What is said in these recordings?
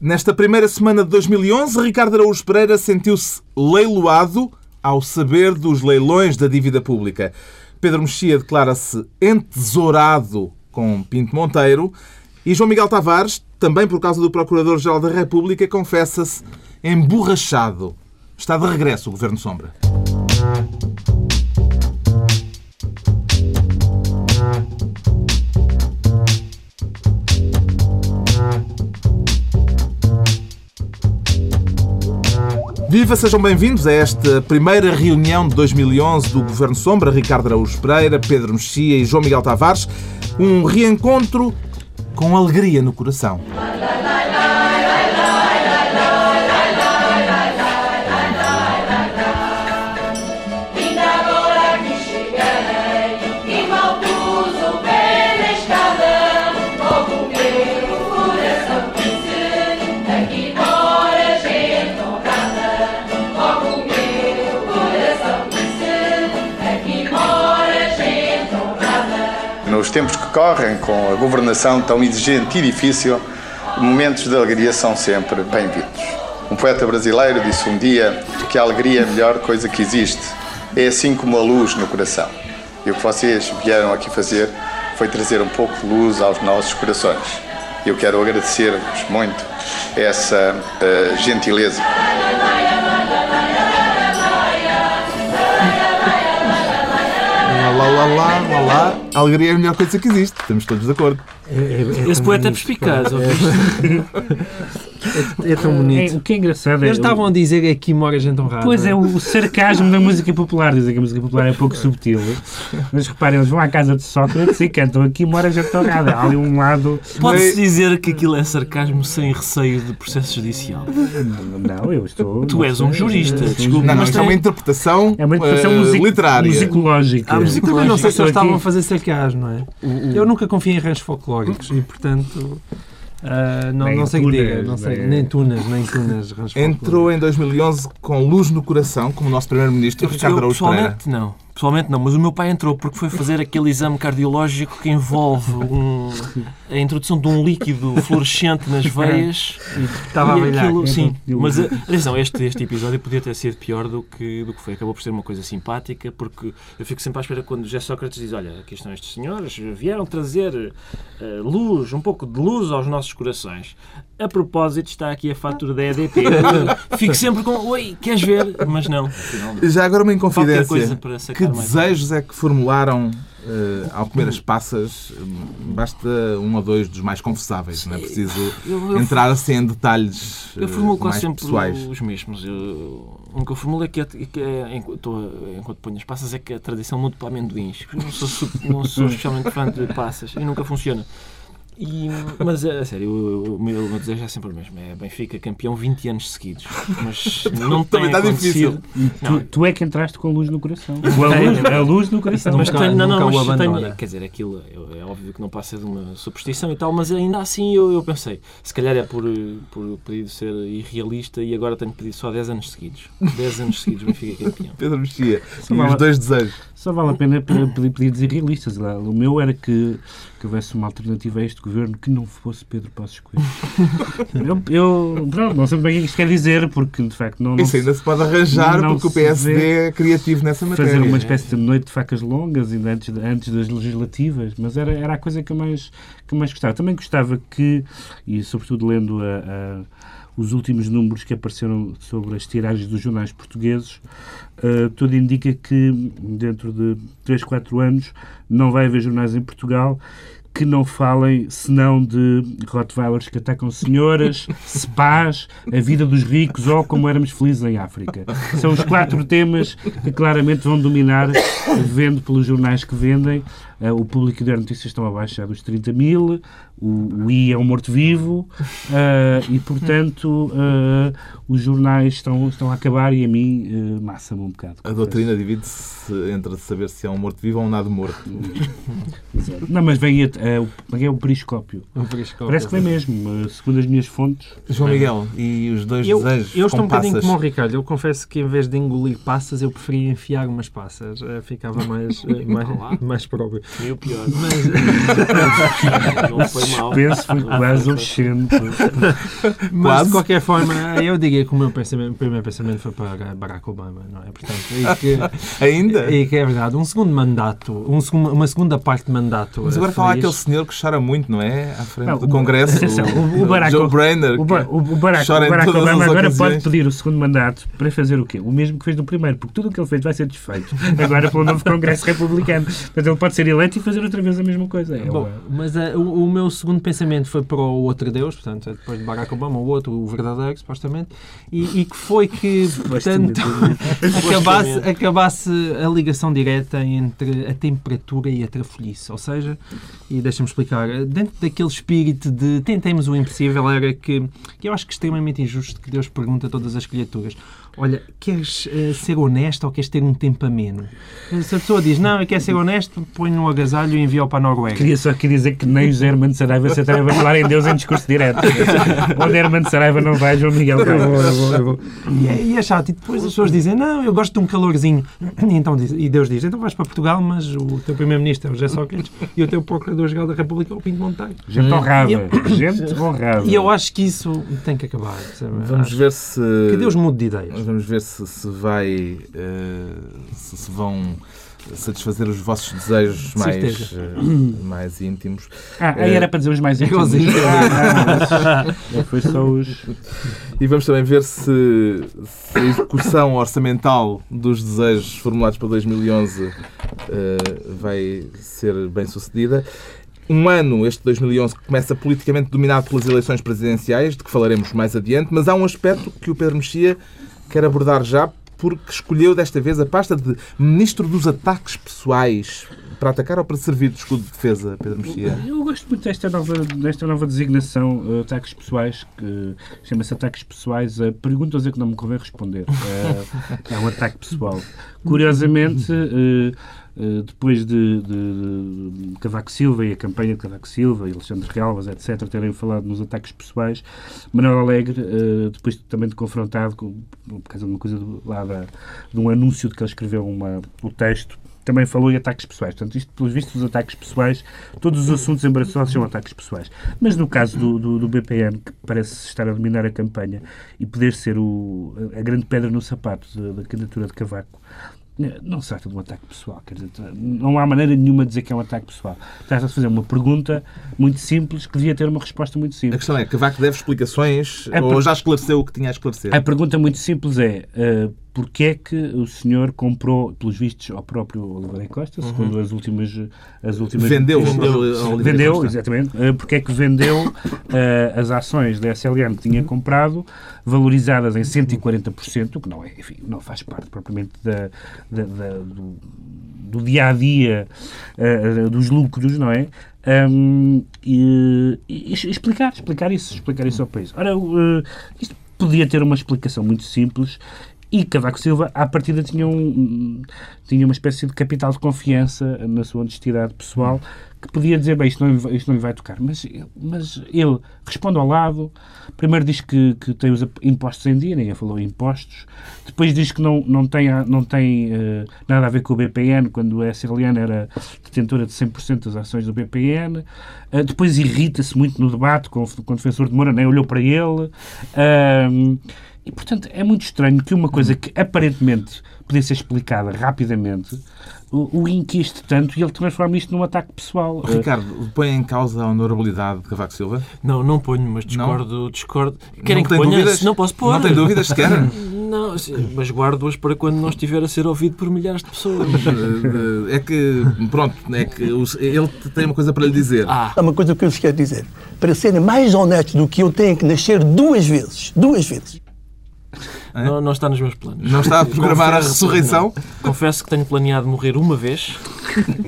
Nesta primeira semana de 2011, Ricardo Araújo Pereira sentiu-se leiloado ao saber dos leilões da dívida pública. Pedro Mexia declara-se entesourado com Pinto Monteiro e João Miguel Tavares, também por causa do Procurador-Geral da República, confessa-se emborrachado. Está de regresso o Governo Sombra. Viva, sejam bem-vindos a esta primeira reunião de 2011 do Governo Sombra. Ricardo Araújo Pereira, Pedro Mexia e João Miguel Tavares. Um reencontro com alegria no coração. Tempos que correm, com a governação tão exigente e difícil, momentos de alegria são sempre bem-vindos. Um poeta brasileiro disse um dia que a alegria é a melhor coisa que existe. É assim como a luz no coração. E o que vocês vieram aqui fazer foi trazer um pouco de luz aos nossos corações. Eu quero agradecer-vos muito essa uh, gentileza. Lá, lá, lá, lá, lá. A alegria é a melhor coisa que existe. Estamos todos de acordo. É, é, Esse poeta é perspicaz. É, é, tão bonito. o que é engraçado é. Eles estavam a dizer que aqui mora gente honrada. Pois é, o sarcasmo da música popular. Dizem que a música popular é pouco subtil. Mas reparem, eles vão à casa de Sócrates e cantam aqui mora gente honrada. Há ali um lado. Pode-se dizer que aquilo é sarcasmo sem receio de processo judicial. Não, eu estou. Tu és um jurista, desculpa. Não, não, isto é uma interpretação, é uma interpretação uh, music literária. Musicológica. Ah, musicológica. Não sei se eles estavam a fazer sarcasmo, não é? Eu nunca confio em ranchos folclóricos e, portanto. Uh, não, não sei o que diga, não sei, nem tunas, nem tunas. Entrou em 2011 com luz no coração, como o nosso Primeiro-Ministro, Ricardo Araújo Pereira. não. Pessoalmente não, mas o meu pai entrou porque foi fazer aquele exame cardiológico que envolve um, a introdução de um líquido fluorescente nas veias. Estava a brilhar. Aquilo, sim, mas atenção, este, este episódio podia ter sido pior do que, do que foi. Acabou por ser uma coisa simpática, porque eu fico sempre à espera quando José Sócrates diz: Olha, aqui estão estes senhores, vieram trazer uh, luz, um pouco de luz aos nossos corações. A propósito, está aqui a fatura da EDP. Fico sempre com, oi, queres ver? Mas não. Já agora uma inconfidência. que desejos é que formularam Uh, ao comer as passas, basta um ou dois dos mais confessáveis, não é preciso eu, eu, entrar assim em detalhes Eu formulo quase sempre pessoais. os mesmos. Eu, um que eu formulo é que, que é, enquanto, enquanto ponho as passas é que a tradição muda para amendoins. Não sou, não sou especialmente fã de passas e nunca funciona. E, mas, a sério, o, o, meu, o, meu, desejo é sempre o mesmo. É Benfica campeão 20 anos seguidos. Mas não tem está difícil. Tu, tu, é que entraste com a luz no coração. A luz, a luz no coração. Mas tenho, não, não, mas tenho, quer dizer, aquilo é, é, óbvio que não passa de uma superstição e tal, mas ainda assim eu, eu pensei, se calhar é por, por pedido ser irrealista e agora tenho pedido só 10 anos seguidos. 10 anos seguidos Benfica campeão. Pedro Mexia, e os dois desejos. Só vale a pena pedir pedidos irrealistas. O meu era que, que houvesse uma alternativa a este governo que não fosse Pedro Passos Coelho. eu, eu pronto, não sei bem o que isto quer dizer, porque de facto não. não Isso ainda se pode arranjar, porque o PSD é criativo nessa matéria. Fazer uma espécie de noite de facas longas ainda antes, antes das legislativas, mas era, era a coisa que eu mais, que mais gostava. Também gostava que, e sobretudo lendo a, a os últimos números que apareceram sobre as tiragens dos jornais portugueses, uh, tudo indica que dentro de 3, 4 anos não vai haver jornais em Portugal que não falem senão de Rottweilers que atacam senhoras, spas, a vida dos ricos ou como éramos felizes em África. São os quatro temas que claramente vão dominar, vendo pelos jornais que vendem. Uh, o público de notícias estão abaixo já dos 30 mil, o, o I é um morto-vivo uh, e, portanto, uh, os jornais estão, estão a acabar e a mim uh, massa-me um bocado. A doutrina divide-se entre saber se é um morto-vivo ou um nada morto. Não, mas vem a, a, é o periscópio. Um periscópio. Parece que vem mesmo, segundo as minhas fontes. João Miguel, e os dois eu, desejos Eu estou um bocadinho como o Ricardo. Eu confesso que em vez de engolir passas, eu preferia enfiar umas passas. Ficava mais, mais, mais próprio. E o pior. Mas... não foi mal. Penso foi quase um Mas, de qualquer forma, eu diria que o meu pensamento, o primeiro pensamento foi para Barack Obama, não é? Portanto, e que, Ainda? E que é verdade. Um segundo mandato, um, uma segunda parte de mandato. Mas agora fala aquele senhor que chora muito, não é? À frente não, do Congresso. O, o, o Barack, Joe Brainer. O, o, Barack, o Barack Obama agora pode pedir o segundo mandato para fazer o quê? O mesmo que fez no primeiro, porque tudo o que ele fez vai ser desfeito. Agora pelo novo Congresso Republicano. Portanto, ele pode ser eleito e fazer outra vez a mesma coisa. É Bom, mas uh, o, o, meu segundo pensamento foi para o outro Deus, portanto, é depois de Barack Obama, o outro, o verdadeiro, supostamente, e, e que foi que, portanto, acabasse, acabasse a ligação direta entre a temperatura e a trafolhice. Ou seja, e deixa-me explicar, dentro daquele espírito de tentemos o impossível, era que, que eu acho que é extremamente injusto que Deus pergunta a todas as criaturas olha, queres uh, ser honesto ou queres ter um tempo ameno? Se a pessoa diz, não, eu quero ser honesto, põe no agasalho e envia-o para a Noruega. Queria só aqui dizer que nem o Herman Saraiva se atreve a falar em Deus em discurso direto. Onde Herman Saraiva não vai, João Miguel, eu vou, eu vou, eu vou. E, é, e é chato. E depois as pessoas dizem, não, eu gosto de um calorzinho. E, então, e Deus diz, então vais para Portugal, mas o teu primeiro-ministro é o José Sócrates e o teu procurador-geral da República é o Pinto Monteiro. Gente honrada. Gente honrada. E eu acho que isso tem que acabar. Sabe? Vamos acho ver se... Que Deus mude de ideias. Vamos ver se, se vai... Uh, se, se vão satisfazer os vossos desejos mais, uh, mais íntimos. Ah, aí era para dizer os mais íntimos. Ah, não, foi só os... E vamos também ver se, se a execução orçamental dos desejos formulados para 2011 uh, vai ser bem sucedida. Um ano, este 2011, que começa politicamente dominado pelas eleições presidenciais, de que falaremos mais adiante, mas há um aspecto que o Pedro Mexia quer abordar já, porque escolheu desta vez a pasta de Ministro dos Ataques Pessoais para atacar ou para servir de escudo de defesa, Pedro Mexia? Eu gosto muito desta nova, desta nova designação, uh, ataques pessoais, que chama-se ataques pessoais. Uh, perguntas a que não me convém responder. Uh, é um ataque pessoal. Curiosamente, uh, depois de, de, de, Cavaco Silva e a campanha de Cavaco Silva e Alexandre Realvas, etc., terem falado nos ataques pessoais, Manuel Alegre, uh, depois também de confrontado com, por causa de uma coisa do, lá da, de um anúncio de que ele escreveu uma, o texto também falou em ataques pessoais. Portanto, isto, pelos vistos, os ataques pessoais, todos os assuntos embaraçosos são ataques pessoais. Mas no caso do, do, do, BPN, que parece estar a dominar a campanha e poder ser o, a grande pedra no sapato da, da candidatura de Cavaco, não se trata de um ataque pessoal. Quer dizer, não há maneira nenhuma de dizer que é um ataque pessoal. Trata-se de fazer uma pergunta muito simples que devia ter uma resposta muito simples. A questão é, Cavaco deve explicações a ou já esclareceu o que tinha a esclarecer? A pergunta muito simples é uh, porque é que o senhor comprou, pelos vistos, ao próprio Oliveira Costa, uhum. segundo as últimas... As últimas vendeu, vendeu, vendeu exatamente. Uh, porque é que vendeu uh, as ações da SLM que tinha comprado, valorizadas em 140%, que não, é, enfim, não faz parte propriamente da, da, da do, do dia a dia uh, dos lucros, não é? Um, e, e, explicar, explicar isso, explicar isso ao país. Ora, uh, isto podia ter uma explicação muito simples e Cavaco Silva, à partida, tinha, um, tinha uma espécie de capital de confiança na sua honestidade pessoal que podia dizer, bem, isto não, isto não lhe vai tocar. Mas, mas ele responde ao lado. Primeiro diz que, que tem os impostos em dia, ninguém falou em impostos. Depois diz que não, não tem, não tem uh, nada a ver com o BPN, quando a Sierra era detentora de 100% das ações do BPN. Uh, depois irrita-se muito no debate com, com o defensor de Moura, nem olhou para ele. Uh, e, portanto, é muito estranho que uma coisa que aparentemente podia ser explicada rapidamente o, o inquiste tanto e ele transforma isto num ataque pessoal. Ricardo, põe em causa a honorabilidade de Cavaco Silva? Não, não ponho, mas discordo. Não? discordo. Querem não que ponha? Dúvidas? Não posso pôr. Não tem dúvidas sequer? Não, mas guardo-as para quando não estiver a ser ouvido por milhares de pessoas. É que, pronto, é que ele tem uma coisa para lhe dizer. Ah. Há uma coisa que eu vos quero dizer. Para serem mais honestos do que eu, tenho que nascer duas vezes. Duas vezes. É? Não, não, está nos meus planos. Não está a programar Confesso, a ressurreição? Não. Confesso que tenho planeado morrer uma vez,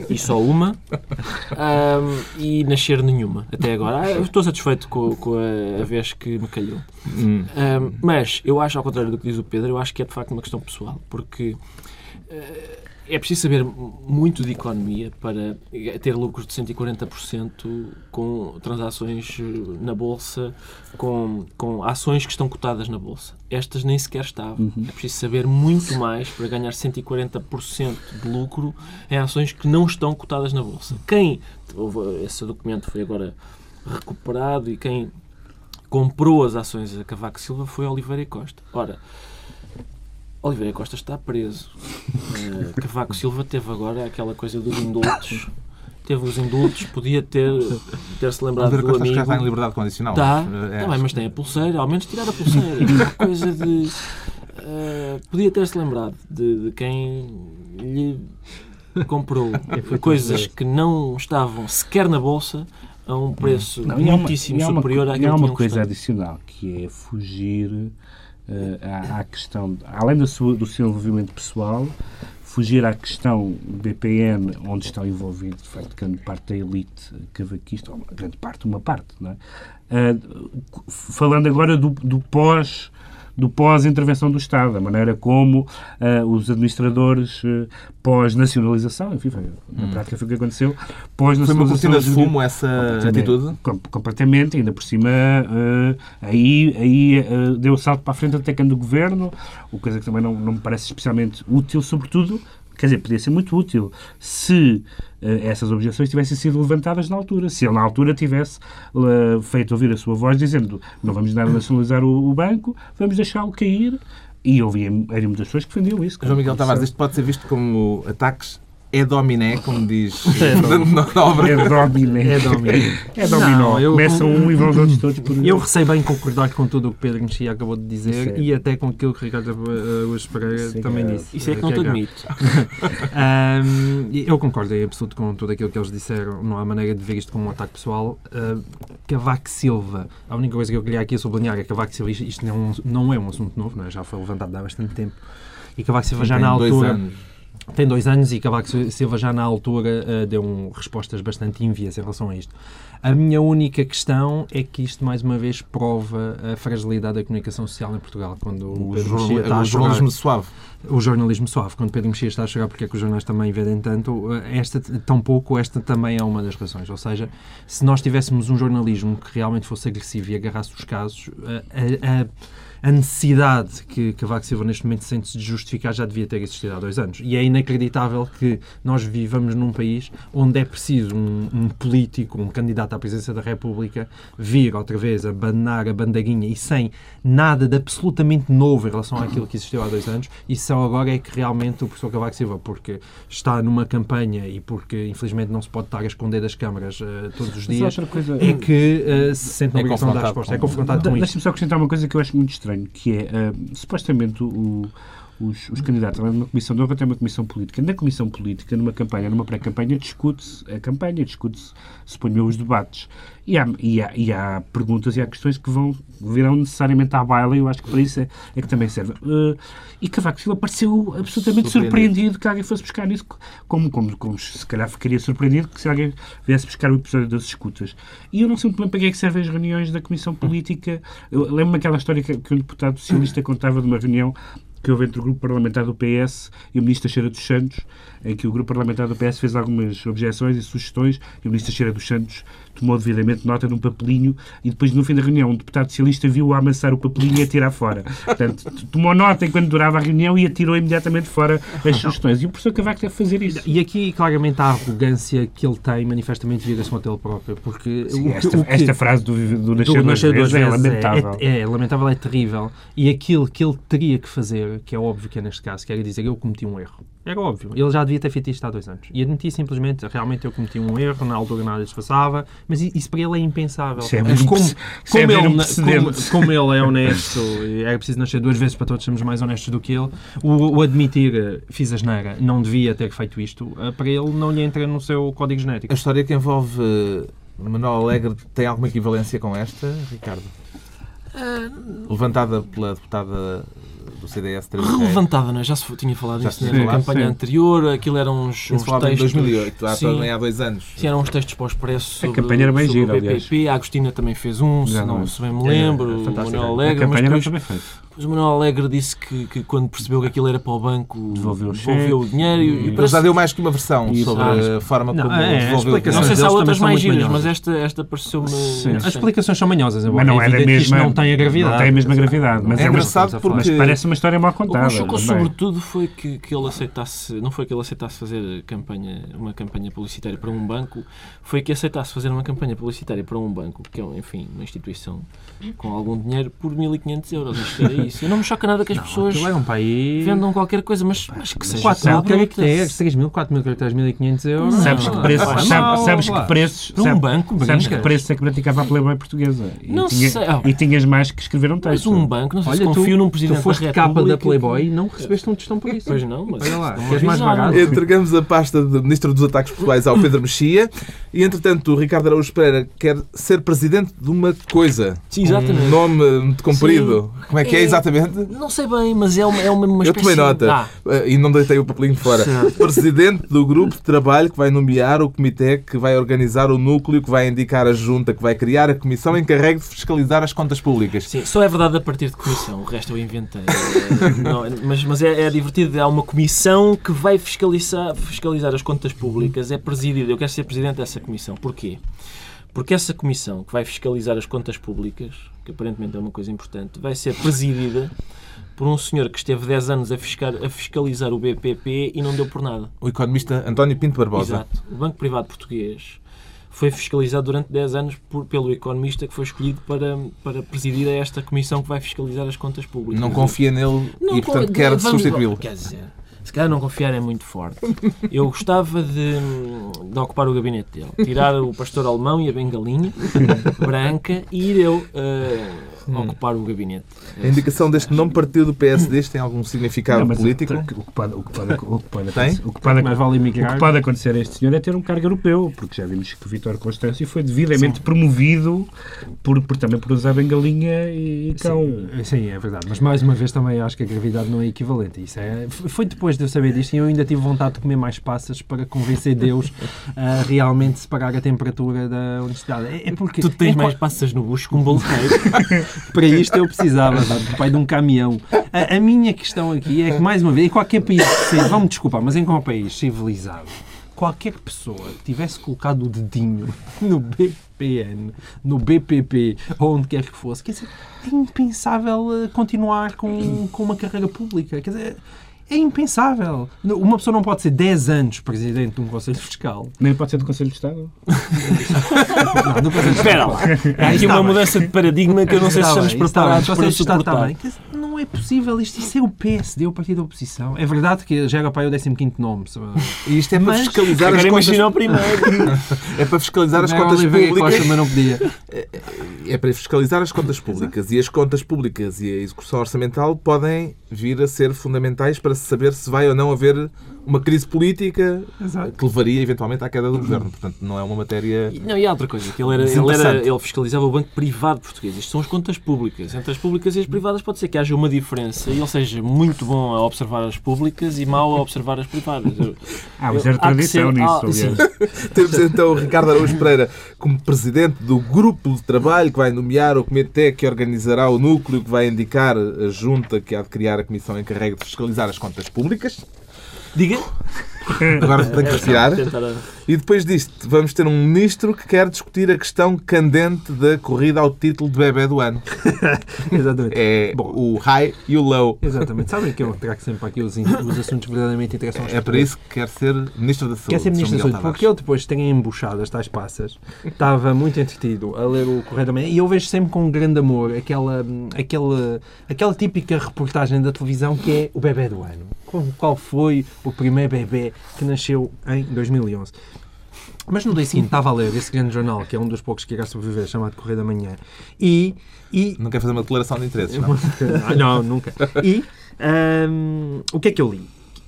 e só uma, um, e nascer nenhuma, até agora. Ah, estou satisfeito com, com a, a, vez que me calhou. Hum. Um, mas eu acho, ao contrário do que diz o Pedro, eu acho que é de facto uma questão pessoal, porque. Uh, é preciso saber muito de economia para ter lucros de 140% com transações eh, na Bolsa, com, com ações que estão cotadas na Bolsa. Estas nem sequer estavam. Uhum. É preciso saber muito mais para ganhar 140% de lucro em ações que não estão cotadas na Bolsa. Quem, esse documento foi agora recuperado e quem comprou as ações da Cavaco Silva foi Oliveira Costa. Ora, Oliveira Costa está preso. Uh, Cavaco Silva teve agora aquela coisa dos indultos. Teve os indultos, podia ter, ter se lembrado Oliveira do Costa amigo. já está em liberdade condicional. Está, mas, é, tá bem, mas tem a pulseira, ao menos tirar a pulseira. É uma coisa de... Uh, podia ter se lembrado de, de quem lhe comprou é, coisas que não estavam sequer na bolsa a um preço não, muitíssimo uma, superior àquilo que Há uma coisa adicional, que é fugir à, à, questão, além seu, do seu envolvimento pessoal, fugir à questão BPN, onde estão envolvidos, de facto, grande parte da elite cavaquista, ou grande parte, uma parte, não é? Uh, falando agora do, do pós do pós-intervenção do Estado, a maneira como uh, os administradores uh, pós-nacionalização, enfim, foi, na hum. prática foi o que aconteceu, pós-nacionalização... Foi uma cortina de fumo essa atitude? Com, completamente, ainda por cima, uh, aí, aí deu o salto para a frente até que do governo, o coisa que também não, não me parece especialmente útil, sobretudo Quer dizer, podia ser muito útil se uh, essas objeções tivessem sido levantadas na altura. Se ele, na altura, tivesse uh, feito ouvir a sua voz dizendo não vamos nada nacionalizar o, o banco, vamos deixá-lo cair. E houve, havia muitas pessoas que defendiam isso. João Miguel Tavares, isto pode ser visto como ataques é dominé, como diz é na obra. É dominé. É dominé. É dominó. Não, eu, Começam um e vão os outros todos por... Eu receio bem concordar com tudo o que Pedro Mexia acabou de dizer é. e até com aquilo que Ricardo uh, Pereira também é. disse. Isso é que não te admito. um, eu concordo em absoluto com tudo aquilo que eles disseram. Não há maneira de ver isto como um ataque pessoal. Uh, Cavaco Silva, a única coisa que eu queria aqui sublinhar é que Cavaco Silva, isto não, não é um assunto novo, é? já foi levantado há bastante tempo. E Cavaco Silva já na altura tem dois anos e Cavaco Silva já na altura uh, deu um, respostas bastante ínvias em relação a isto. A minha única questão é que isto, mais uma vez, prova a fragilidade da comunicação social em Portugal. Quando o, o, está o jornalismo suave. O jornalismo suave. Quando Pedro Mexia está a chegar porque é que os jornais também vendem tanto, eh, esta, tão pouco, esta também é uma das razões. Ou seja, se nós tivéssemos um jornalismo que realmente fosse agressivo e agarrasse os casos, eh, a, a a necessidade que Cavaco Silva neste momento sente-se de justificar já devia ter existido há dois anos. E é inacreditável que nós vivamos num país onde é preciso um, um político, um candidato à presidência da República, vir outra vez a abanar a bandeirinha e sem nada de absolutamente novo em relação àquilo que existiu há dois anos, e só agora é que realmente o professor Cavaco Silva, porque está numa campanha e porque infelizmente não se pode estar a esconder das câmaras uh, todos os dias, coisa... é que uh, se sente na é obrigação de dar resposta. É confrontado com isso. Deixa-me só acrescentar uma coisa que eu acho muito estranha estranho, que é, uh, supostamente, o, os, os, candidatos, além de uma comissão de honra, tem uma comissão política. Na comissão política, numa campanha, numa pré-campanha, discute-se a campanha, discute-se, suponho os debates. E há, e, há, e há perguntas e há questões que vão, virão necessariamente à baila, e eu acho que para isso é, é que também serve. Uh, e Cavaco Silva pareceu absolutamente surpreendido. surpreendido que alguém fosse buscar isso, como, como, como se calhar ficaria surpreendido que se alguém viesse buscar o episódio das escutas. E eu não sei muito bem para que é que servem as reuniões da Comissão Política. Lembro-me aquela história que, que um deputado socialista contava de uma reunião que houve entre o grupo parlamentar do PS e o ministro Teixeira dos Santos, em que o grupo parlamentar do PS fez algumas objeções e sugestões e o ministro Teixeira dos Santos tomou devidamente nota de um papelinho e depois, no fim da reunião, um deputado socialista viu-o amassar o papelinho e atirar fora. Portanto, tomou nota enquanto durava a reunião e atirou imediatamente fora as sugestões. E o professor Cavaco deve fazer isso. E aqui, claramente, a arrogância que ele tem, manifestamente, vira-se contra ele próprio. Porque Sim, o, esta, o que, esta, frase do, do nascer, do nascer duas vezes, é lamentável. É, é, é, lamentável, é terrível. E aquilo que ele teria que fazer, que é óbvio que é neste caso, que era dizer eu cometi um erro. Era óbvio. Ele já devia ter feito isto há dois anos. E admitir simplesmente, realmente eu cometi um erro, na altura nada se passava, mas isso para ele é impensável. É mas como, como, ele, como, como, ele é honesto, e é preciso nascer duas vezes para todos sermos mais honestos do que ele, o, o admitir, eh, fiz a geneira, não devia ter feito isto, eh, para ele não lhe entra no seu código genético. A história que envolve eh, Manuel Alegre tem alguma equivalência com esta, Ricardo? Uh, Levantada pela deputada do CDS 3 Levantada, não é? Já se tinha falado disso na campanha sim. anterior, aquilo eram uns, uns textos... em 2008, há, sim, há dois anos. Sim, eram uns textos para o Expresso sobre, a campanha era bem gira, o PPP. A Agostina também fez um, se, não, se bem me lembro, é, é, o Manuel Alegre. A campanha mas depois, também fez. Mas o Manuel Alegre disse que, que quando percebeu que aquilo era para o banco, Devolveu o devolveu o dinheiro e, e parece- já deu mais que uma versão Isso, sobre ah, a forma não, como é, a devolveu Não sei se há outras mais giras, mas esta, esta pareceu-me. Sim, as explicações são manhosas, embora Mas não é é da mesma- não tem a gravidade. não tem a mesma gravidade, mas É é uma- engraçado mas porque Parece uma história mal O que me contada. chocou sobretudo foi que, que ele aceitasse, não foi que ele aceitasse fazer campanha, uma campanha publicitária para um banco, foi que aceitasse fazer uma campanha publicitária para um banco, que é, enfim, uma instituição com algum dinheiro, por 1.500 euros. Isto era isso. Eu não me choca nada que as pessoas Aquilo eram para aí... vendam qualquer coisa, mas, mas que seja 4 mil caracteres, 3 mil, 4 mil caracteres, 1.500 euros. Sabes que, Não, preços, não, não, sabes não, que preços. Para um banco, sabes que brincas. preços é que praticava a Playboy portuguesa. E, Não tinha- sei. Ah, e tinhas mais que escrever um Mas texto. um banco, não sei se Olha, tu, confio num tu presidente foste da capa da Playboy e não recebeste um tostão por isso. Pois não, mas Olha lá, não queres mais barato? Entregamos a pasta de Ministro dos Ataques Pessoais ao Pedro Mexia e, entretanto, o Ricardo Araújo Pereira quer ser presidente de uma coisa. Sim, exatamente. Um nome muito comprido. Como é que é É- exatamente? Não sei bem, mas é uma, é uma, uma Eu espécie tomei nota Ah, eh, e não deitei o papelinho fora. Presidente do grupo de trabalho que vai nomear o comitê que vai organizar o núcleo, que vai indicar a junta, que vai criar a comissão encarregue de fiscalizar as contas públicas. Sim, só é verdade a partir de comissão, o resto eu inventei. É, não, mas mas é, é divertido, há uma comissão que vai fiscalizar, fiscalizar as contas públicas, é presidida. Eu quero ser presidente dessa comissão. Porquê? Porque essa comissão que vai fiscalizar as contas públicas, que aparentemente é uma coisa importante, vai ser presidida por um senhor que esteve 10 anos a, fiscar- a fiscalizar o BPP e não deu por nada. O economista António Pinto Barbosa. Exato. O Banco Privado Português foi fiscalizado durante 10 anos por- pelo economista que foi escolhido para, para presidir a esta comissão que vai fiscalizar as contas públicas. Não confia nele Não, e, portanto, quer substituí-lo. Quer dizer, se calhar não confiar é muito forte. Eu gostava de, de ocupar o gabinete dele, tirar o pastor alemão e a bengalinha branca e ir eu eh, ocupar o gabinete. A indicação deste nome partiu do PSD tem algum significado Não, político? O que pode, o que Tem? o Mais vale o emigrar. que pode acontecer a este senhor é ter um cargo europeu, porque já vimos que o Vítor Constâncio foi devidamente promovido por, por- também por usar bengalinha e cão. Sim, sim, é verdade. Mas mais uma vez também acho que a gravidade não é equivalente. Isso é, foi depois de eu saber disto e eu ainda tive vontade de comer mais passas para convencer Deus a realmente separar a temperatura da universidade. É, é porque Tu tens em mais qual- passas no bucho que um bolo de queijo. para isto eu precisava sabe, do pai de um caminhão. A, a minha questão aqui é que, mais uma vez, em qualquer país, que seja, vão-me desculpar, mas em qualquer país civilizado, qualquer pessoa que tivesse colocado o dedinho no BPN, no BPP, ou onde quer que fosse, quer dizer, é impensável eh, continuar com, com uma carreira pública. Quer dizer, é impensável. Uma pessoa não pode ser 10 anos presidente de um Conselho Fiscal. Nem pode ser do Conselho de Estado. Não, do Conselho Espera lá. Há aqui está uma bem. mudança de paradigma que eu não sei se Está estamos bem, está preparados bem. para Conselho de Estado suportar. dizer, Não é possível isto. Isso é o PSD, o partido da oposição. É verdade que já era para aí o 15 nome. E isto é para Mas- fiscalizar as contas. o primeiro. É para fiscalizar as Era contas públicas. Costa, mas não podia. É para fiscalizar as contas públicas. E as contas públicas e a execução orçamental podem vir a ser fundamentais para se saber se vai ou não haver uma crise política Exato. que levaria eventualmente à queda do governo. Portanto, não é uma matéria. Não, e há outra coisa, que ele, era, ele, era, ele fiscalizava o banco privado português. Isto são as contas públicas. Entre as públicas e as privadas pode ser que haja uma diferença e ele seja muito bom a observar as públicas e mau a observar as privadas. Eu- Ah, há que tradição ser- nisso, ah. Temos então o Ricardo Araújo Pereira como presidente do grupo de trabalho que vai nomear o comitê que organizará o núcleo que vai indicar a junta que há de criar a comissão encarregue de fiscalizar as contas públicas. Diga. Agora tem que retirar. E depois disto, vamos ter um ministro que quer discutir a questão candente da corrida ao título de bebê do ano. Exatamente. É Bom. o high e o low. Exatamente. Sabem que eu trago sempre aqui os, os assuntos verdadeiramente interessam aos É para isso que quer ser ministro da Saúde. Quer ser Ministro da. Saúde, porque eu depois de terem embuchado as tais passas, estava muito entretido a ler o Correio da Manhã e eu vejo sempre com um grande amor aquela, aquela, aquela típica reportagem da televisão que é o bebê do ano. Qual- foi o primeiro bebê que nasceu em 2011? Mas no dia seguinte estava a ler esse grande jornal, que é um dos poucos que irá sobreviver, chamado Correio da Manhã, e, e Não quer fazer uma declaração de interesses, não? ah, não, nunca. E ahm, o que é que eu li?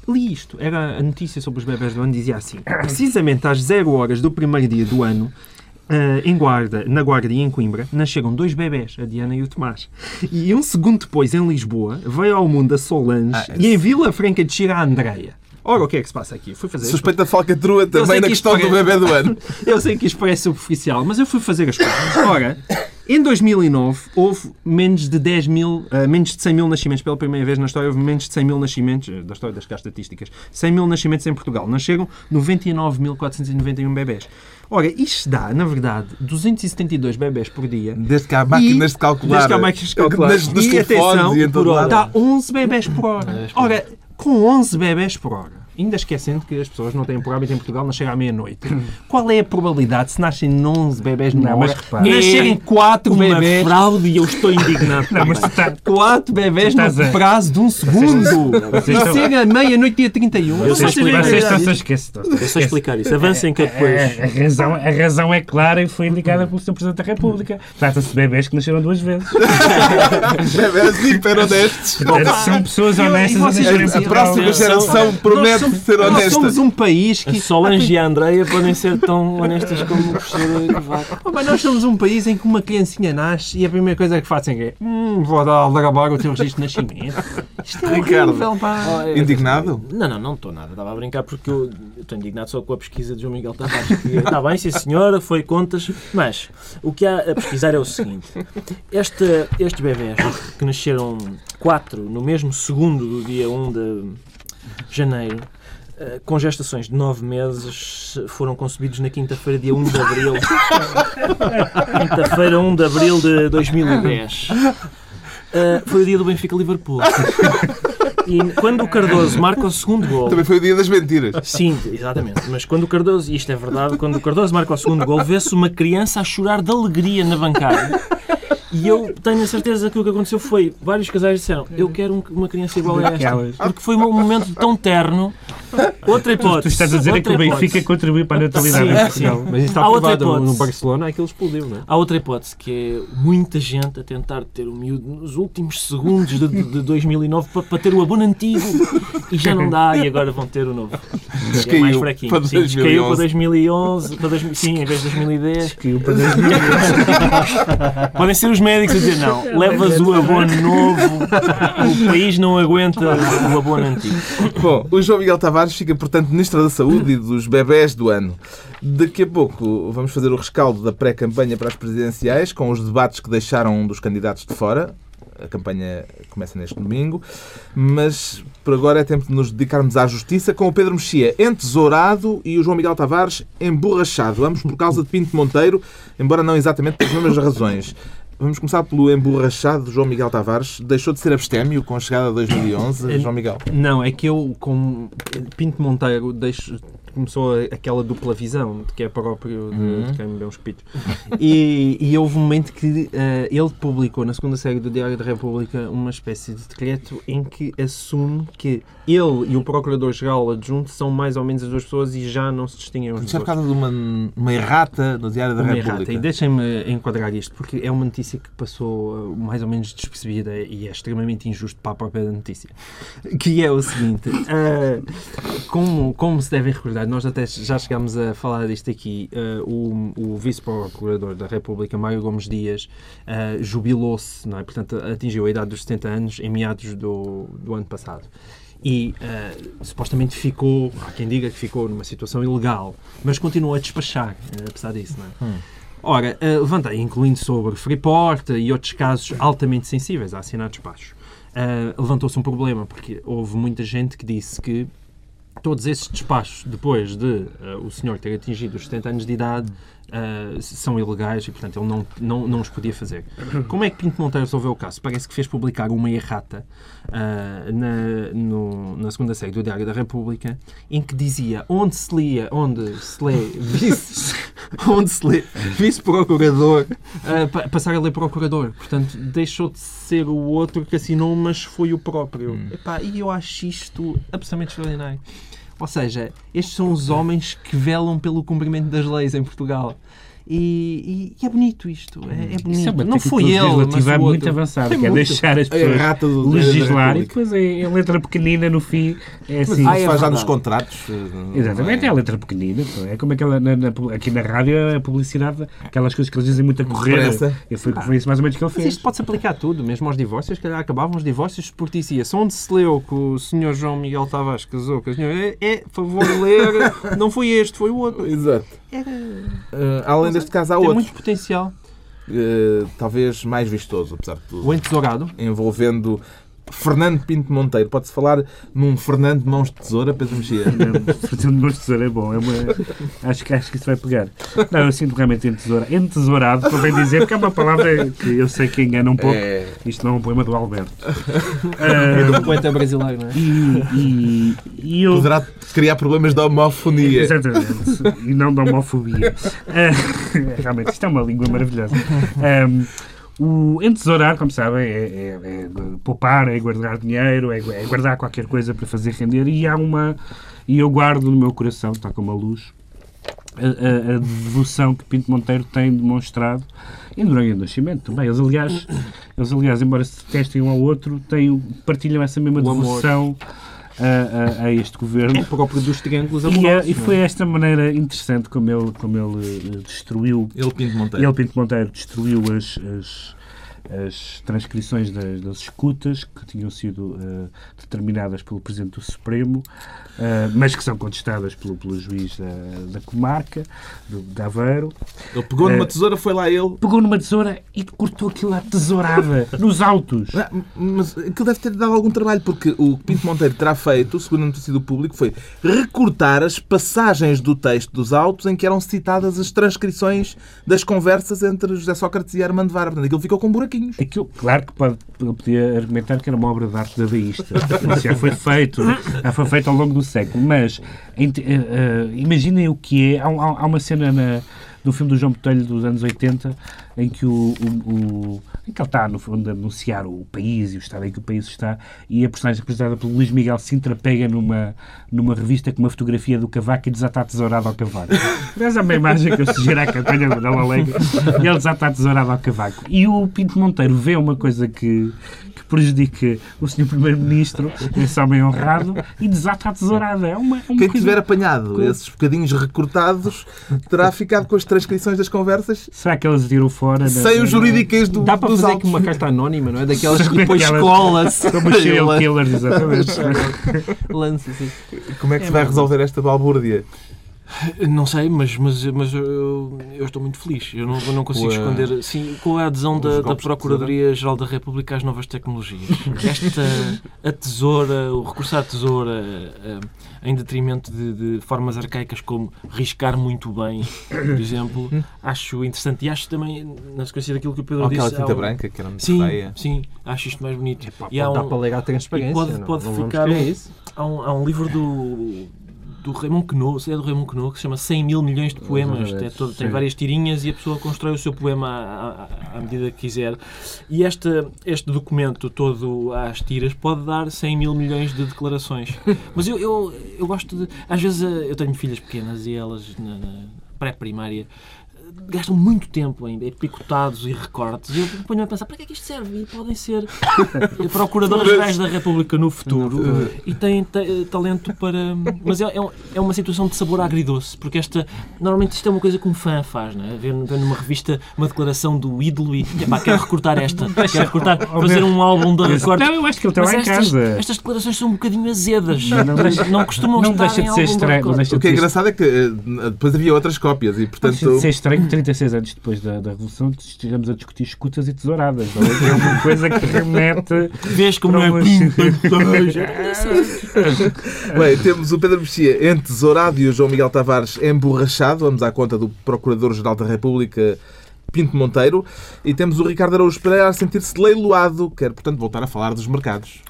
Li isto. Era a notícia sobre os bebés do ano, dizia assim: precisamente às 0 horas do primeiro dia do ano. Ah, em Guarda, na Guarda e em Coimbra, nasceram dois bebés, a Diana e o Tomás. E um segundo depois, em Lisboa, veio ao mundo a Solange Ah, e em Vila Franca de Xira a Andreia. Ora, o que é que se passa aqui? Suspeita de falcatrua também na que isto questão do bebê do ano. eu sei que isto parece superficial, mas eu fui fazer as contas. Ora, Em 2009, houve menos de 10 mil, uh, menos de 100 mil nascimentos. Pela primeira vez na história, houve menos de 100 mil nascimentos, uh, da história das cá estatísticas, 100 mil nascimentos em Portugal. Nasceram 99.491 bebés. Ora, isto dá, na verdade, 272 bebés por dia. Desde que há máquinas E- de calcular. Desde que há máquinas de calcular. Nas, nos e atenção, e todo lado. dá 11 bebés por hora. Ora, com 11 bebés por hora, ainda esquecendo que as pessoas não têm por hábito em Portugal nascer à meia-noite, qual é a probabilidade, se nascem 11 bebés numa Não, mas hora, repara. nascerem 4 Uma bebés... fraude e eu estou indignado. Não, mas tu tá- 4 bebés no a- prazo de um segundo. Vocês estão- Nascer à meia-noite dia 31. Eu sei Vocês explicar vocês isso. estão-se a esquecer. Eu sei explicar isso. Avancem que eu depois. A, a razão, a razão é clara e foi indicada pelo Sr. Presidente da República. Trata-se de bebés que nasceram duas vezes. Bebés hiper honestos. São pessoas honestas a próxima geração promete somos- ser Nós honesta. somos um país A que... Solange e a Andreia podem ser tão honestas como o professor Cavaco. Oh, mas nós somos um país em que uma criancinha nasce e a primeira coisa que fazem é hum, vou dar gravar o teu registro de nascimento. Isto é Ricardo. horrível, pá. Indignado? Não, não, não estou nada. Estava a brincar porque eu estou indignado só com a pesquisa de João Miguel Tavares. Está bem, sim senhora, foi contas. Mas o que há a pesquisar é o seguinte: este, estes bebés que nasceram quatro no mesmo segundo do dia 1 de janeiro. eh, Com gestações de 9 meses foram concebidos na quinta-feira, dia 1 de abril. Quinta-feira, 1 de abril de 2010. Eh, foi o dia do Benfica-Liverpool. E quando o Cardoso marca o segundo gol, Também foi o dia das mentiras. Sim, exatamente. Mas quando o Cardoso, e isto é verdade, quando o Cardoso marca o segundo gol, vê-se uma criança a chorar de alegria na bancada. E eu tenho a certeza que o que aconteceu foi, vários casais disseram, eu quero um- uma criança igual a esta. Porque foi um momento tão terno. Outra hipótese. Tu estás a dizer é que o outra Benfica hipótese. contribuiu para a natalidade Sim, em Portugal. Mas está Há outra no, hipótese. no Barcelona, aquilo explodiu, não é? Há outra hipótese, que é muita gente a tentar ter o miúdo nos últimos segundos de, de 2009 para, para ter o abono antigo e já não dá e agora vão ter o novo. É mais Descaiu fraquinho. para Sim, descaiu para 2011. 2011, para 2000, sim, em vez de 2010. Que o para 2000. Podem ser os médicos a dizer não, levas o abono novo, o país não aguenta o abono antigo. Bom, o João Miguel Tavares fica, portanto, Ministro da Saúde e dos bebés do ano. Daqui a pouco vamos fazer o rescaldo da pré-campanha para as presidenciais, com os debates que deixaram um dos candidatos de fora. A campanha começa neste domingo. Mas por agora é tempo de nos dedicarmos à justiça com o Pedro Mexia entesourado e o João Miguel Tavares emborrachado. Ambos por causa de Pinto Monteiro, embora não exatamente pelas mesmas razões. Vamos começar pelo emborrachado João Miguel Tavares. Deixou de ser abstémio com a chegada de 2011, João Miguel? Não, é que eu, com Pinto Monteiro, deixo, começou aquela dupla visão, de que é próprio de, de quem me deu uns pitos. E, e houve um momento que eh, ele publicou, na segunda série do Diário da República, uma espécie de decreto em que assume que ele e o Procurador-Geral adjunto são mais ou menos as duas pessoas e já não se distinguem uns Isso é por causa de uma, uma errata no Diário da Uma República. errata. E deixem-me enquadrar isto, porque é uma notícia que passou uh, mais ou menos despercebida e é extremamente injusto para a própria notícia. Que é o seguinte: uh, como, como se devem recordar, nós até já chegámos a falar disto aqui. uh, o o vice-procurador da República, Mário Gomes Dias, uh, jubilou-se, não é? portanto, atingiu a idade dos 70 anos em meados do, do ano passado e eh, supostamente ficou, há quem diga que ficou numa situação ilegal, mas continua a despachar, eh, apesar disso, não é? Ora, eh, levantei, incluindo sobre Freeport e outros casos altamente sensíveis a assinar despachos. Eh, Levantou-se um problema, porque houve muita gente que disse que todos esses despachos, depois de eh, o senhor ter atingido os 70 anos de idade, eh, são ilegais e, portanto, ele não, não, não os podia fazer. Como é que Pinto Monteiro resolveu o caso? Parece que fez publicar uma errata ah, na, no- na segunda série do Diário da República em que dizia onde se lia, onde se lê onde se lê vice-procurador, pa- passar a ler procurador. Portanto, deixou de ser o outro que assinou, mas foi o próprio. Epá, e eu acho isto absolutamente extraordinário. Ou seja, estes são os homens que velam pelo cumprimento das leis em Portugal. E, e- e é bonito isto. É, é bonito. Isso é não foi ele, mas o muito É que é deixar as A pessoas errata do legislar e depois é a letra pequenina no fim. É Mas assim. isso Ah, é faz já nos contratos. eh, Exatamente, é a letra pequenina. É como aquela na- na- aqui na rádio, a publicidade, aquelas coisas que eles dizem muito a correr. Depressa. E foi, isso mais ou menos que ele Mas fez. isto pode-se aplicar a tudo, mesmo aos divórcios. Se calhar acabavam os divórcios porque dizia se onde se leu que o senhor João Miguel Tavares casou com a senhora, é, é favor de ler, não foi este, foi o outro. Exato. Era, Eh, além deste caso, há tem outros. muito potencial. eh, talvez mais vistoso, apesar de tudo. O entesourado. Envolvendo Fernando Pinto Monteiro. Pode-se falar num Fernando de Mãos de Tesoura, Pedro Mexia? Fazer um monte de tesoura é bom. É uma... acho, que, acho que isso vai pegar. Não, eu sinto realmente entesoura. Entesourado, convém dizer, porque é uma palavra que eu sei que engana um pouco. É. Isto não é um poema do Alberto. É Ah, do poeta brasileiro, não é? e, e, e eu. Poderá criar problemas de homofonia. Exatamente. E não de homofobia. Ah, realmente, isto é uma língua maravilhosa. Ahm, o entesourar, como sabem, é, é- é poupar, é guardar dinheiro, é, é guardar qualquer coisa para fazer render. E há uma. E eu guardo no meu coração, está como a luz, a, a- a devoção que Pinto Monteiro tem demonstrado em Noronha do Nascimento também. Eles, aliás, eles, aliás, embora se detestem um ao outro, têm, partilham essa mesma O amor. A, a- a este governo. É próprio dos triângulos E, é- amorosos. e não é? foi esta maneira interessante como ele, como ele eh, destruiu, Ele Pinto Monteiro. ele, Pinto Monteiro, destruiu as, as, as transcrições das, das escutas que tinham sido eh, determinadas pelo Presidente do Supremo, eh, mas que são contestadas pelo, pelo juiz da, da comarca, do, de Aveiro. Ele pegou numa É. tesoura, foi lá ele. Pegou numa tesoura e cortou aquilo à tesourada, nos autos. Ah, Mas aquilo deve ter dado algum trabalho, porque o que Pinto Monteiro terá feito, segundo a notícia do público, foi recortar as passagens do texto dos autos em que eram citadas as transcrições das conversas entre José Sócrates e Armando Vara. Portanto, aquilo ficou com Aquilo, claro que pode, podia argumentar que era uma obra de arte dadaísta. Isso já foi feito, já foi feito ao longo do século. Mas eh, eh, imaginem o que é. Há, há- há uma cena na- no filme do João Botelho dos anos 80 em que, o, o- o- em que ele está, no fundo, a anunciar o país e o estado em que o país está e a personagem representada pelo Luís Miguel Sintra pega numa, numa revista com uma fotografia do cavaco e desata a tesourada ao cavaco. Aliás, é uma imagem que eu sugiro à campanha da Lalega e ele desata a tesourada ao cavaco. E o Pinto Monteiro vê uma coisa que, que prejudica o Sr. Primeiro-Ministro, esse homem honrado, e desata a tesourada. É uma, é uma Quem coisa- tiver apanhado esses bocadinhos recortados terá ficado com as transcrições das conversas Será que eles tiram fora? sem na- os jurídicas do, Dá para dos fazer aqui uma carta anónima, não é? Daquelas que depois cola-se. Como serial killers, exatamente. Lança assim. Como é que se vai resolver esta balbúrdia? Não sei, mas, mas, mas eu, eu estou muito feliz. Eu não, eu não consigo a- esconder. Sim, com a adesão da, da Procuradoria-Geral da República às novas tecnologias. Esta, a tesoura, o recurso à tesoura, eh, em detrimento de, de formas arcaicas como riscar muito bem, por exemplo, acho interessante. E acho também, na sequência daquilo que o Pedro Ou aquela disse. há tinta um- branca que era muito Sim, feia. sim, acho isto mais bonito. Pode E há dar um- para ler à transparência. e pode- não- pode não ficar um- isso. Há um, há um livro do, do Raymond Queneau, é do Raymond Queneau, que se chama 100 mil milhões de poemas. É todo- tem várias tirinhas e a pessoa constrói o seu poema à, à- à medida que quiser. E esta, este documento todo às tiras pode dar 100 mil milhões de declarações. Mas eu, eu, eu gosto de... Às vezes eh, eu tenho filhas pequenas e elas na, na pré-primária gastam muito tempo em picotados e recortes. E eu ponho-me a pensar, para que é que isto serve? E podem ser procuradores gerais da República no futuro e têm ta- talento para... Mas é, é é uma situação de sabor agridoce, porque esta... Normalmente isto é uma coisa que um fã faz, não é? Ver, ver numa revista uma declaração do ídolo e, epá, quero recortar esta, quero recortar, fazer um álbum de recortes. Não, eu acho que ele está em estas, casa. estas declarações são um bocadinho azedas. Não, não deixa- não costumam não estar deixa em de ser de estranho, deixa O que é de engraçado é que eh, depois havia outras cópias e, portanto, Portanto, ser estranho que 36 anos depois da, da Revolução estejamos a discutir escutas e tesouradas. Não é? É uma coisa que remete. Vês como é umas- Bem, temos o Pedro Mexia entesourado e o João Miguel Tavares emborrachado. Vamos à conta do Procurador-Geral da República, Pinto Monteiro. E temos o Ricardo Araújo Pereira a sentir-se leiloado. Quer, portanto, voltar a falar dos mercados.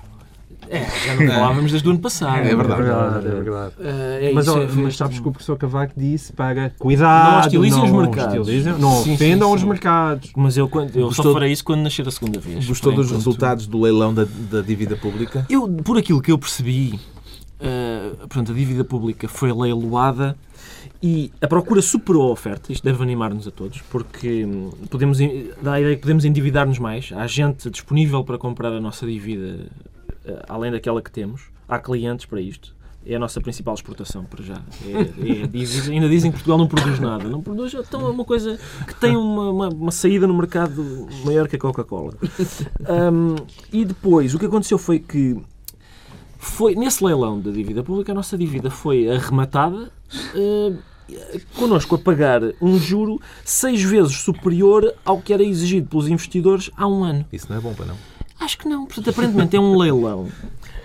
É, já não falávamos desde o ano passado. É verdade. É verdade, é verdade. Eh, é Mas, isso, ó, é- mas sabes que o professor Cavaco disse para cuidado, Não hostilizem os não mercados. hostilizem- não Sim, ofendam sim. os mercados. Mas eu, quando, eu Gostou- só farei isso quando nascer a segunda vez. Gostou dos enquanto- resultados do leilão da, da dívida pública? Eu, por aquilo que eu percebi, portanto, a dívida pública foi leiloada e a procura superou a oferta. Isto deve animar-nos a todos, porque hum, podemos, dá a ideia que podemos endividar-nos mais. Há gente disponível para comprar a nossa dívida, além daquela que temos. Há clientes para isto. É a nossa principal exportação, para já. É, é- diz- ainda dizem que Portugal não produz nada. Não produz, então é uma coisa que tem uma, uma, uma saída no mercado maior que a Coca-Cola. Hum, e depois, o que aconteceu foi que foi nesse leilão da dívida pública, a nossa dívida foi arrematada eh, eh, connosco a pagar um juro seis vezes superior ao que era exigido pelos investidores há um ano. Isso não é bom para não. Acho que não. Portanto, aparentemente é um leilão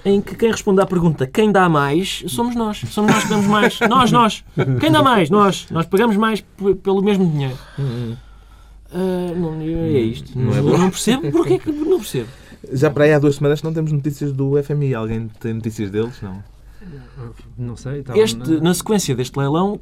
em que quem responde à pergunta quem dá mais somos nós. Somos nós que damos mais. Nós, nós. Quem dá mais? Nós. Nós pagamos mais pelo mesmo dinheiro. Ah, não, é isto. Não, é bom. não percebo. Porquê que não percebo? Já para aí há duas semanas que não temos notícias do FMI. Alguém tem notícias deles? Não. Não sei. Este, na sequência deste leilão,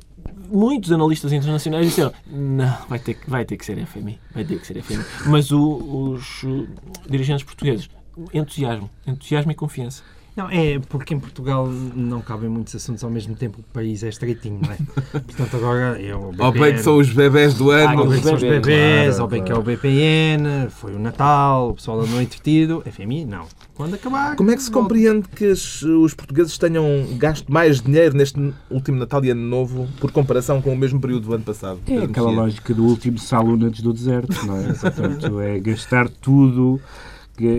muitos analistas internacionais disseram não, vai ter, vai ter que ser FMI. Vai ter que ser FMI. Mas o- os uh, dirigentes portugueses, entusiasmo. Entusiasmo e confiança. Não, é porque em Portugal não cabem muitos assuntos ao mesmo tempo, o país é estreitinho, não é? Portanto, agora é o Ou bem que são os bebés do Ah, ano. Ou bem que são os bebés, claro, ou bem que é claro. o BPN, foi o Natal, o pessoal andou entretido. FMI, não. Quando acabar. Como é que se compreende que os, os portugueses tenham gasto mais dinheiro neste último Natal e Ano Novo por comparação com o mesmo período do ano passado? É aquela lógica do último saluno antes do deserto, não é? Portanto, é gastar tudo,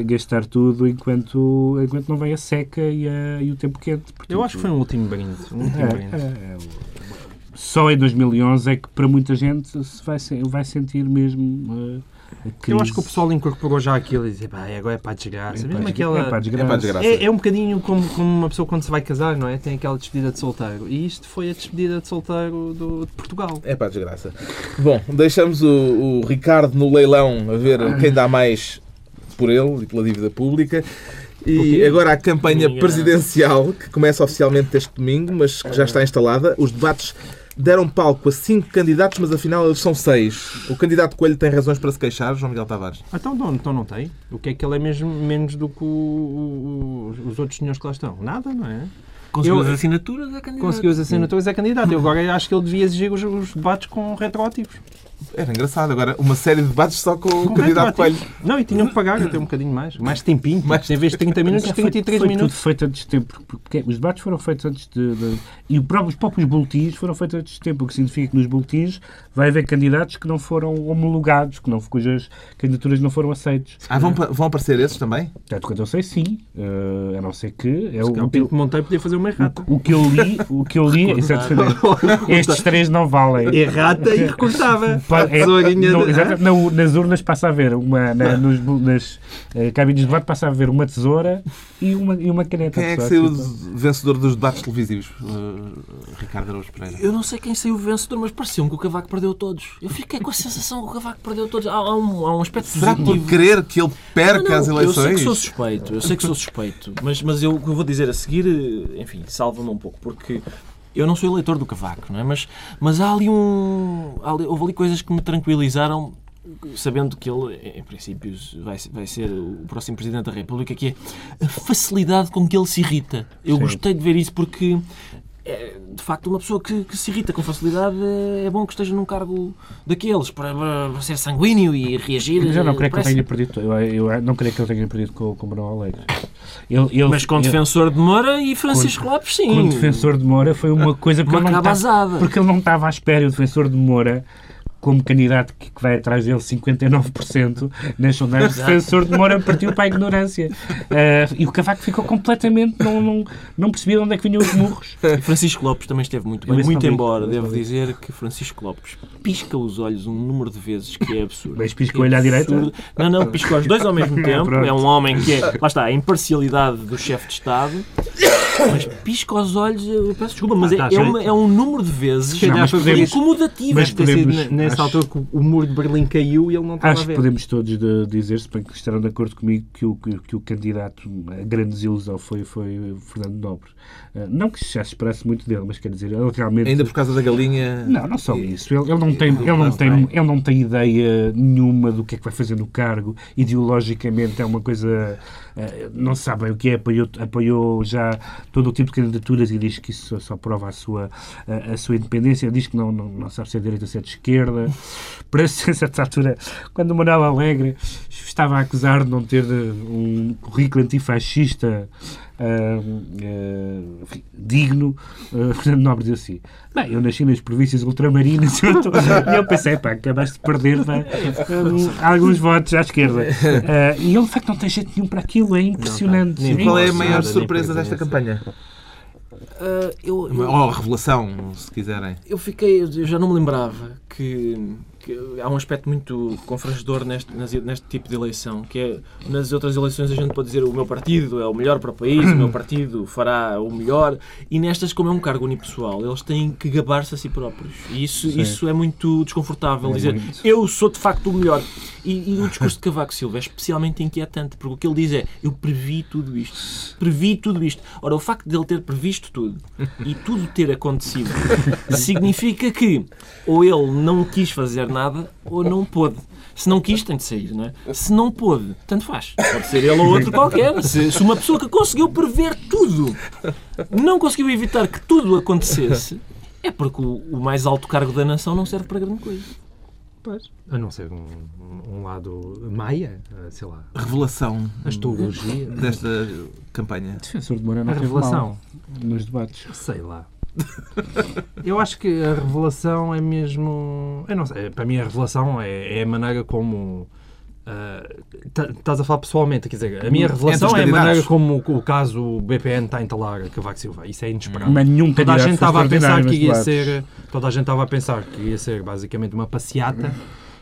gastar tudo enquanto, enquanto não vem a seca e, a- e o tempo quente. Portanto, Eu acho que foi um último brinde. Um último é, brinde. é, é, só em 2011 é que para muita gente se vai, vai sentir mesmo uh. Eu acho que o pessoal incorporou já aquilo e disse, pá, agora é para a desgraça. É Mesmo para aquela... é para a É desgraça. para a desgraça. É, é um bocadinho como, como uma pessoa quando se vai casar, não é? Tem aquela despedida de solteiro. E isto foi a despedida de solteiro do, de Portugal. É para a desgraça. Bom, deixamos o, o Ricardo no leilão a ver quem dá mais por ele e pela dívida pública. E agora a campanha presidencial, que começa oficialmente este domingo, mas que já está instalada. Os debates deram palco a cinco candidatos, mas afinal eles são seis. O candidato Coelho tem razões para se queixar, João Miguel Tavares. Ah, Então não, então não tem. O que é que ele é mesmo menos do que o- o- os- os outros senhores que lá estão? Nada, não é? Conseguiu Eu- as assinaturas da candidata. Conseguiu as assinaturas, é candidato. Eu agora acho que ele devia exigir os, os debates com retroativos. Era engraçado. Agora, uma série de debates só com o Com candidato Coelho. Não, e tinham que pagar até um bocadinho mais. Mais tempinho. Mais em vez de 30 minutos, Já foi- 33 foi minutos. tudo feito antes de tempo, porque, os debates foram feitos antes de, de- e os próprios boletins foram feitos antes de tempo, o que significa que nos boletins vai haver candidatos que não foram homologados, que não, cujas candidaturas não foram aceites. Ah, vão, vão aparecer esses também? Portanto, quanto eu sei, sim, eh, a não ser que é Se o, calhar O Pinto Montei podia fazer uma errata. o, o que eu li, o que eu li, exatamente, estes três não valem. Errata e recortava. Pa- A tesourinha não, de- exato, na- nas urnas passa a haver uma na, nos, nas eh, cabines de debate passa a haver uma tesoura e uma, e uma caneta. Quem é que saiu assim, vencedor dos debates televisivos? Uh, Ricardo Araújo Pereira. Eu não sei quem saiu vencedor, mas pareceu-me que o Cavaco perdeu todos. Eu fiquei com a sensação que o Cavaco perdeu todos. Há, há um, há um aspecto Será por positivo. querer que ele perca Não, não, as Eu sei eleições? que sou suspeito, eu sei que sou suspeito, mas, mas eu, o que eu vou dizer a seguir, enfim, salva-me um pouco, porque eu não sou eleitor do Cavaco, não é? Mas, mas há ali um. há ali- houve ali coisas que me tranquilizaram, sabendo que ele, em princípio, vai, ser- vai ser o próximo Presidente da República, que é a facilidade com que ele se irrita. Eu Sim. gostei de ver isso porque. É, de facto, uma pessoa que, que se irrita com facilidade é, bom que esteja num cargo daqueles para, para ser sanguíneo e reagir. Mas eu não creio que ele depressa. tenha perdido. Eu, eu não creio que ele tenha perdido com, com o Manuel Alegre. Ele, ele, Mas com ele- defensor de Moura e Francisco Lopes, sim. com o defensor de Moura foi uma coisa porque Uma ele não estava, porque ele não estava à espera. E o defensor de Moura, como candidato que, que vai atrás dele 59% nas sondagens, o defensor de Moura partiu para a ignorância. Ah, e o Cavaco ficou completamente. Não, não, não percebia de onde é que vinham os murros. Francisco Lopes também esteve muito bem. Muito não embora, devo não dizer que Francisco Lopes pisca os olhos um número de vezes que é absurdo. Mas pisca é o olho à direita? absurdo. Não, não, pisca os dois ao mesmo tempo. É um homem que é, lá está, a imparcialidade do chefe de Estado. Mas pisca os olhos, eu peço desculpa, mas é, Dá é, uma- é um número de vezes calhar mas por podemos- incomodativo. mas podemos- nessa acho- altura que o- muro de Berlim caiu e ele não estava Acho a que ver. podemos todos de- dizer, se bem que estarão de acordo comigo, que o, que, que o candidato, a grande desilusão foi, foi Fernando Nobre. Ah, Não que já se esperasse muito dele, mas quer dizer, ele realmente. Ainda por causa da galinha. Não, não só isso. Ele, ele não tem, ele, não tem, ele não tem ideia nenhuma do que é que vai fazer no cargo. Ideologicamente é uma coisa. eh, Não se sabe bem o que é. Apoiou, apoiou já todo o tipo de candidaturas e diz que isso só, prova a sua, a, a sua independência. Diz que não, não, não sabe se é de direita ou se é de esquerda. Parece, a certa altura, quando o Manuel Alegre estava a acusar de não ter eh, um currículo antifascista ah, enfim, digno, ah, Fernando Nobre disse assim: Bem, eu nasci nas províncias ultramarinas e eu, tô- e eu pensei, pá, acabaste de perder pá, alguns votos à esquerda. E ele, de facto, não tem jeito nenhum para aquilo, é impressionante. nem E qual é a maior surpresa desta campanha? Ah, eu, eu, Ou revelação, se quiserem. eu fiquei, eu já não me lembrava que, que há um aspecto muito confrangedor neste, neste tipo de eleição, que é nas outras eleições a gente pode dizer o meu partido é o melhor para o país, o meu partido fará o melhor, e nestas, como é um cargo unipessoal, eles têm que gabar-se a si próprios. E isso, isso é muito desconfortável, É dizer muito. eu sou de facto o melhor. E, e o discurso de Cavaco Silva é especialmente inquietante, porque o que ele diz é eu previ tudo isto. Previ tudo isto. Ora, o facto de ele ter previsto tudo e tudo ter acontecido significa que ou ele não quis fazer nada ou não pôde. Se não quis, tem de sair, não é? Se não pôde, tanto faz. Pode ser ele ou outro qualquer. Se, se uma pessoa que conseguiu prever tudo não conseguiu evitar que tudo acontecesse, é porque o, o mais alto cargo da nação não serve para grande coisa. Pois. A não ser um, um lado maia, eh, sei lá, Revelação astrologia, desta campanha. Defensor de Moura não a revelação. nos debates. Sei lá. Eu acho que a revelação é mesmo. Eu não sei, para mim a revelação é, é a maneira como. ah, tá- Estás a falar pessoalmente, quer dizer, a minha revelação é a maneira como o, o caso BPN está a entalar Cavaco Silva. Isso é inesperado. Mas nenhum Toda a gente estava a pensar que ia ser. Toda a gente estava a pensar que ia ser basicamente uma passeata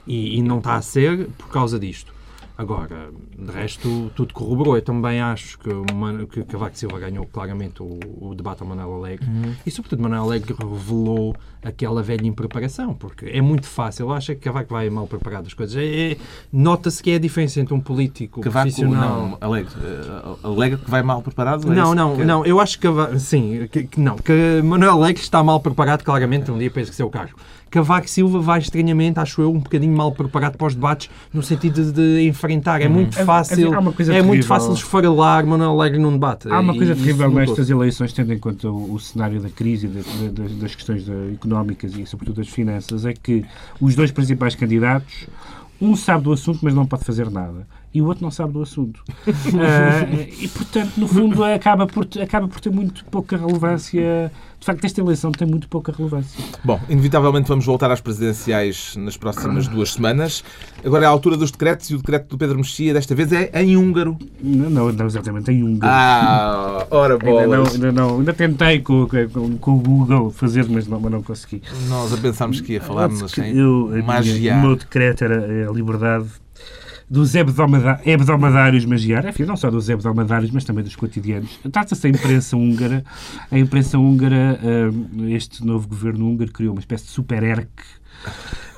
e, e não está a ser por causa disto. Agora, de resto, tudo corroborou. Eu também acho que, o que Cavaco Silva ganhou claramente o, o debate ao Manuel Alegre. E, sobretudo, Manuel Alegre revelou aquela velha impreparação, porque é muito fácil. Eu acho que Cavaco vai mal preparado as coisas. É- é- Nota-se que é a diferença entre um político Cavaco, profissional... não, eh, alega que vai mal preparado? é Não, não, que- não. Eu acho que, sim, que, que não, que Manuel Alegre está mal preparado, claramente, um dia penso que seu cargo. Cavaco Silva vai estranhamente, acho eu, um bocadinho mal preparado para os debates, no sentido de, de enfrentar. É muito É- fácil, coisa é muito fácil esfarelar Manuel Alegre num debate. Há uma E coisa isso terrível nestas eleições, tendo em conta o, o cenário da crise, e da- da- das questões económicas e, sobretudo, das finanças, é que os dois principais candidatos, um sabe do assunto, mas não pode fazer nada. E o outro não sabe do assunto. Ah, e, portanto, no fundo, acaba por, acaba por ter muito pouca relevância. De facto, esta eleição tem muito pouca relevância. Bom, inevitavelmente vamos voltar às presidenciais nas próximas duas semanas. Agora é a altura dos decretos e o decreto do Pedro Mexia desta vez é em húngaro. Não, não, não exatamente, em um Ah, ora Ainda não, bolas. ainda não, ainda tentei com, com, com o Google fazer, mas não, mas não consegui. Nós a pensarmos que ia falar-nos em Eu, a minha- magiar. o meu decreto era a liberdade dos hebdomada- hebdomadários magiar, enfim, não só dos hebdomadários, mas também dos cotidianos. Trata-se da imprensa húngara. A imprensa húngara, ah, este novo governo húngaro criou uma espécie de super ERC.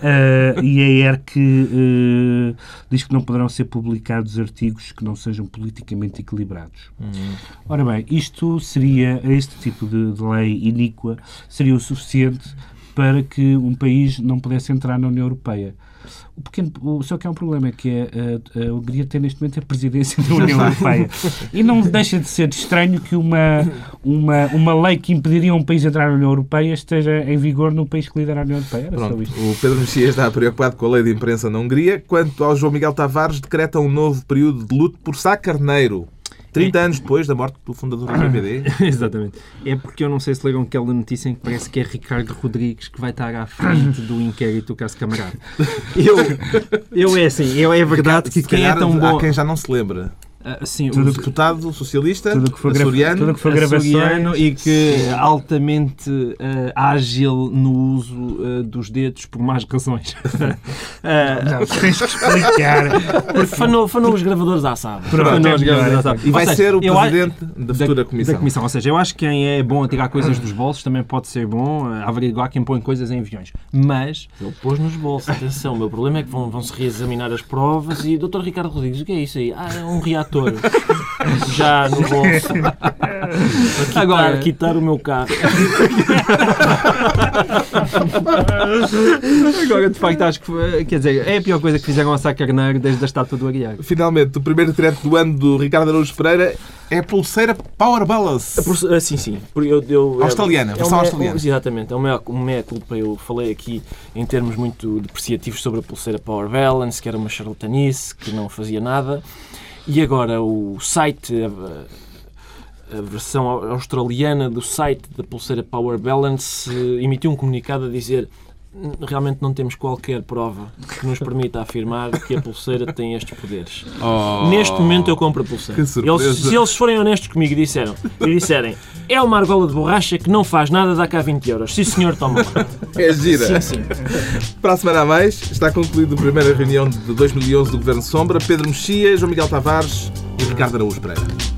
ah, e a ERC ah, diz que não poderão ser publicados artigos que não sejam politicamente equilibrados. Ora bem, isto seria, este tipo de, de lei iníqua, seria o suficiente para que um país não pudesse entrar na União Europeia. O pequeno, o, só que há um problema, que é a, a Hungria tem neste momento a presidência da União Europeia. E não deixa de ser estranho que uma, uma, uma lei que impediria um país entrar na União Europeia esteja em vigor num país que lidera a União Europeia. Era só Pronto, isto. o Pedro Mexia está preocupado com a lei de imprensa na Hungria, quanto ao João Miguel Tavares decreta um novo período de luto por Sá Carneiro, 30 anos depois da morte do fundador do PPD. Exatamente. É porque eu não sei se leram aquela notícia em que parece que é Ricardo Rodrigues que vai estar à frente do inquérito do caso Camarada. Eu, eu é assim, eu, é verdade que quem é tão bom... Há quem já não se lembra. Ah, sim, O os- deputado socialista, Tudo que for, gra- açoriano, tudo que for açoriano gravações. e que é altamente ah, ágil no uso ah, dos dedos por más razões. Ah, Não, tens que explicar. Porque fanou, fanou os gravadores à sábado. Pronto, nós é já sabemos. e vai seja, ser o acho- presidente da futura comissão. Da comissão. Ou seja, eu acho que quem é bom a tirar coisas dos bolsos também pode ser bom a averiguar quem põe coisas em aviões. Mas Ele pôs nos bolsos. Atenção, o meu problema é que vão, vão se reexaminar as provas e Dr. Ricardo Rodrigues, o que é isso aí? Ah, é um reator. Já no bolso. Para quitar, Agora- quitar o meu carro. agora, de facto, acho que foi- quer dizer, é a pior coisa que fizeram ao Sá Carneiro desde a estátua do Aguiar. Finalmente, o primeiro decreto do ano do Ricardo Araújo Pereira é a pulseira Power Balance. Ah, sim, sim. Porque eu, eu, Australiana, é versão mea- australiana. Exatamente, é um meia, um meia culpa. Eu falei aqui em termos muito depreciativos sobre a pulseira Power Balance, que era uma charlatanice, que não fazia nada. E agora o site, a, a versão australiana do site da pulseira Power Balance, eh, emitiu um comunicado a dizer realmente não temos qualquer prova que nos permita afirmar que a pulseira tem estes poderes. Oh. Neste momento eu compro a pulseira. Eles, se eles forem honestos comigo e, disseram, e disserem é uma argola de borracha que não faz nada, dá cá 20 euros. Sim senhor, toma lá. É gira. Sim, sim. Para a semana a mais, está concluída a primeira reunião de 2011 do Governo Sombra. Pedro Mexia, João Miguel Tavares e Ricardo Araújo Pereira.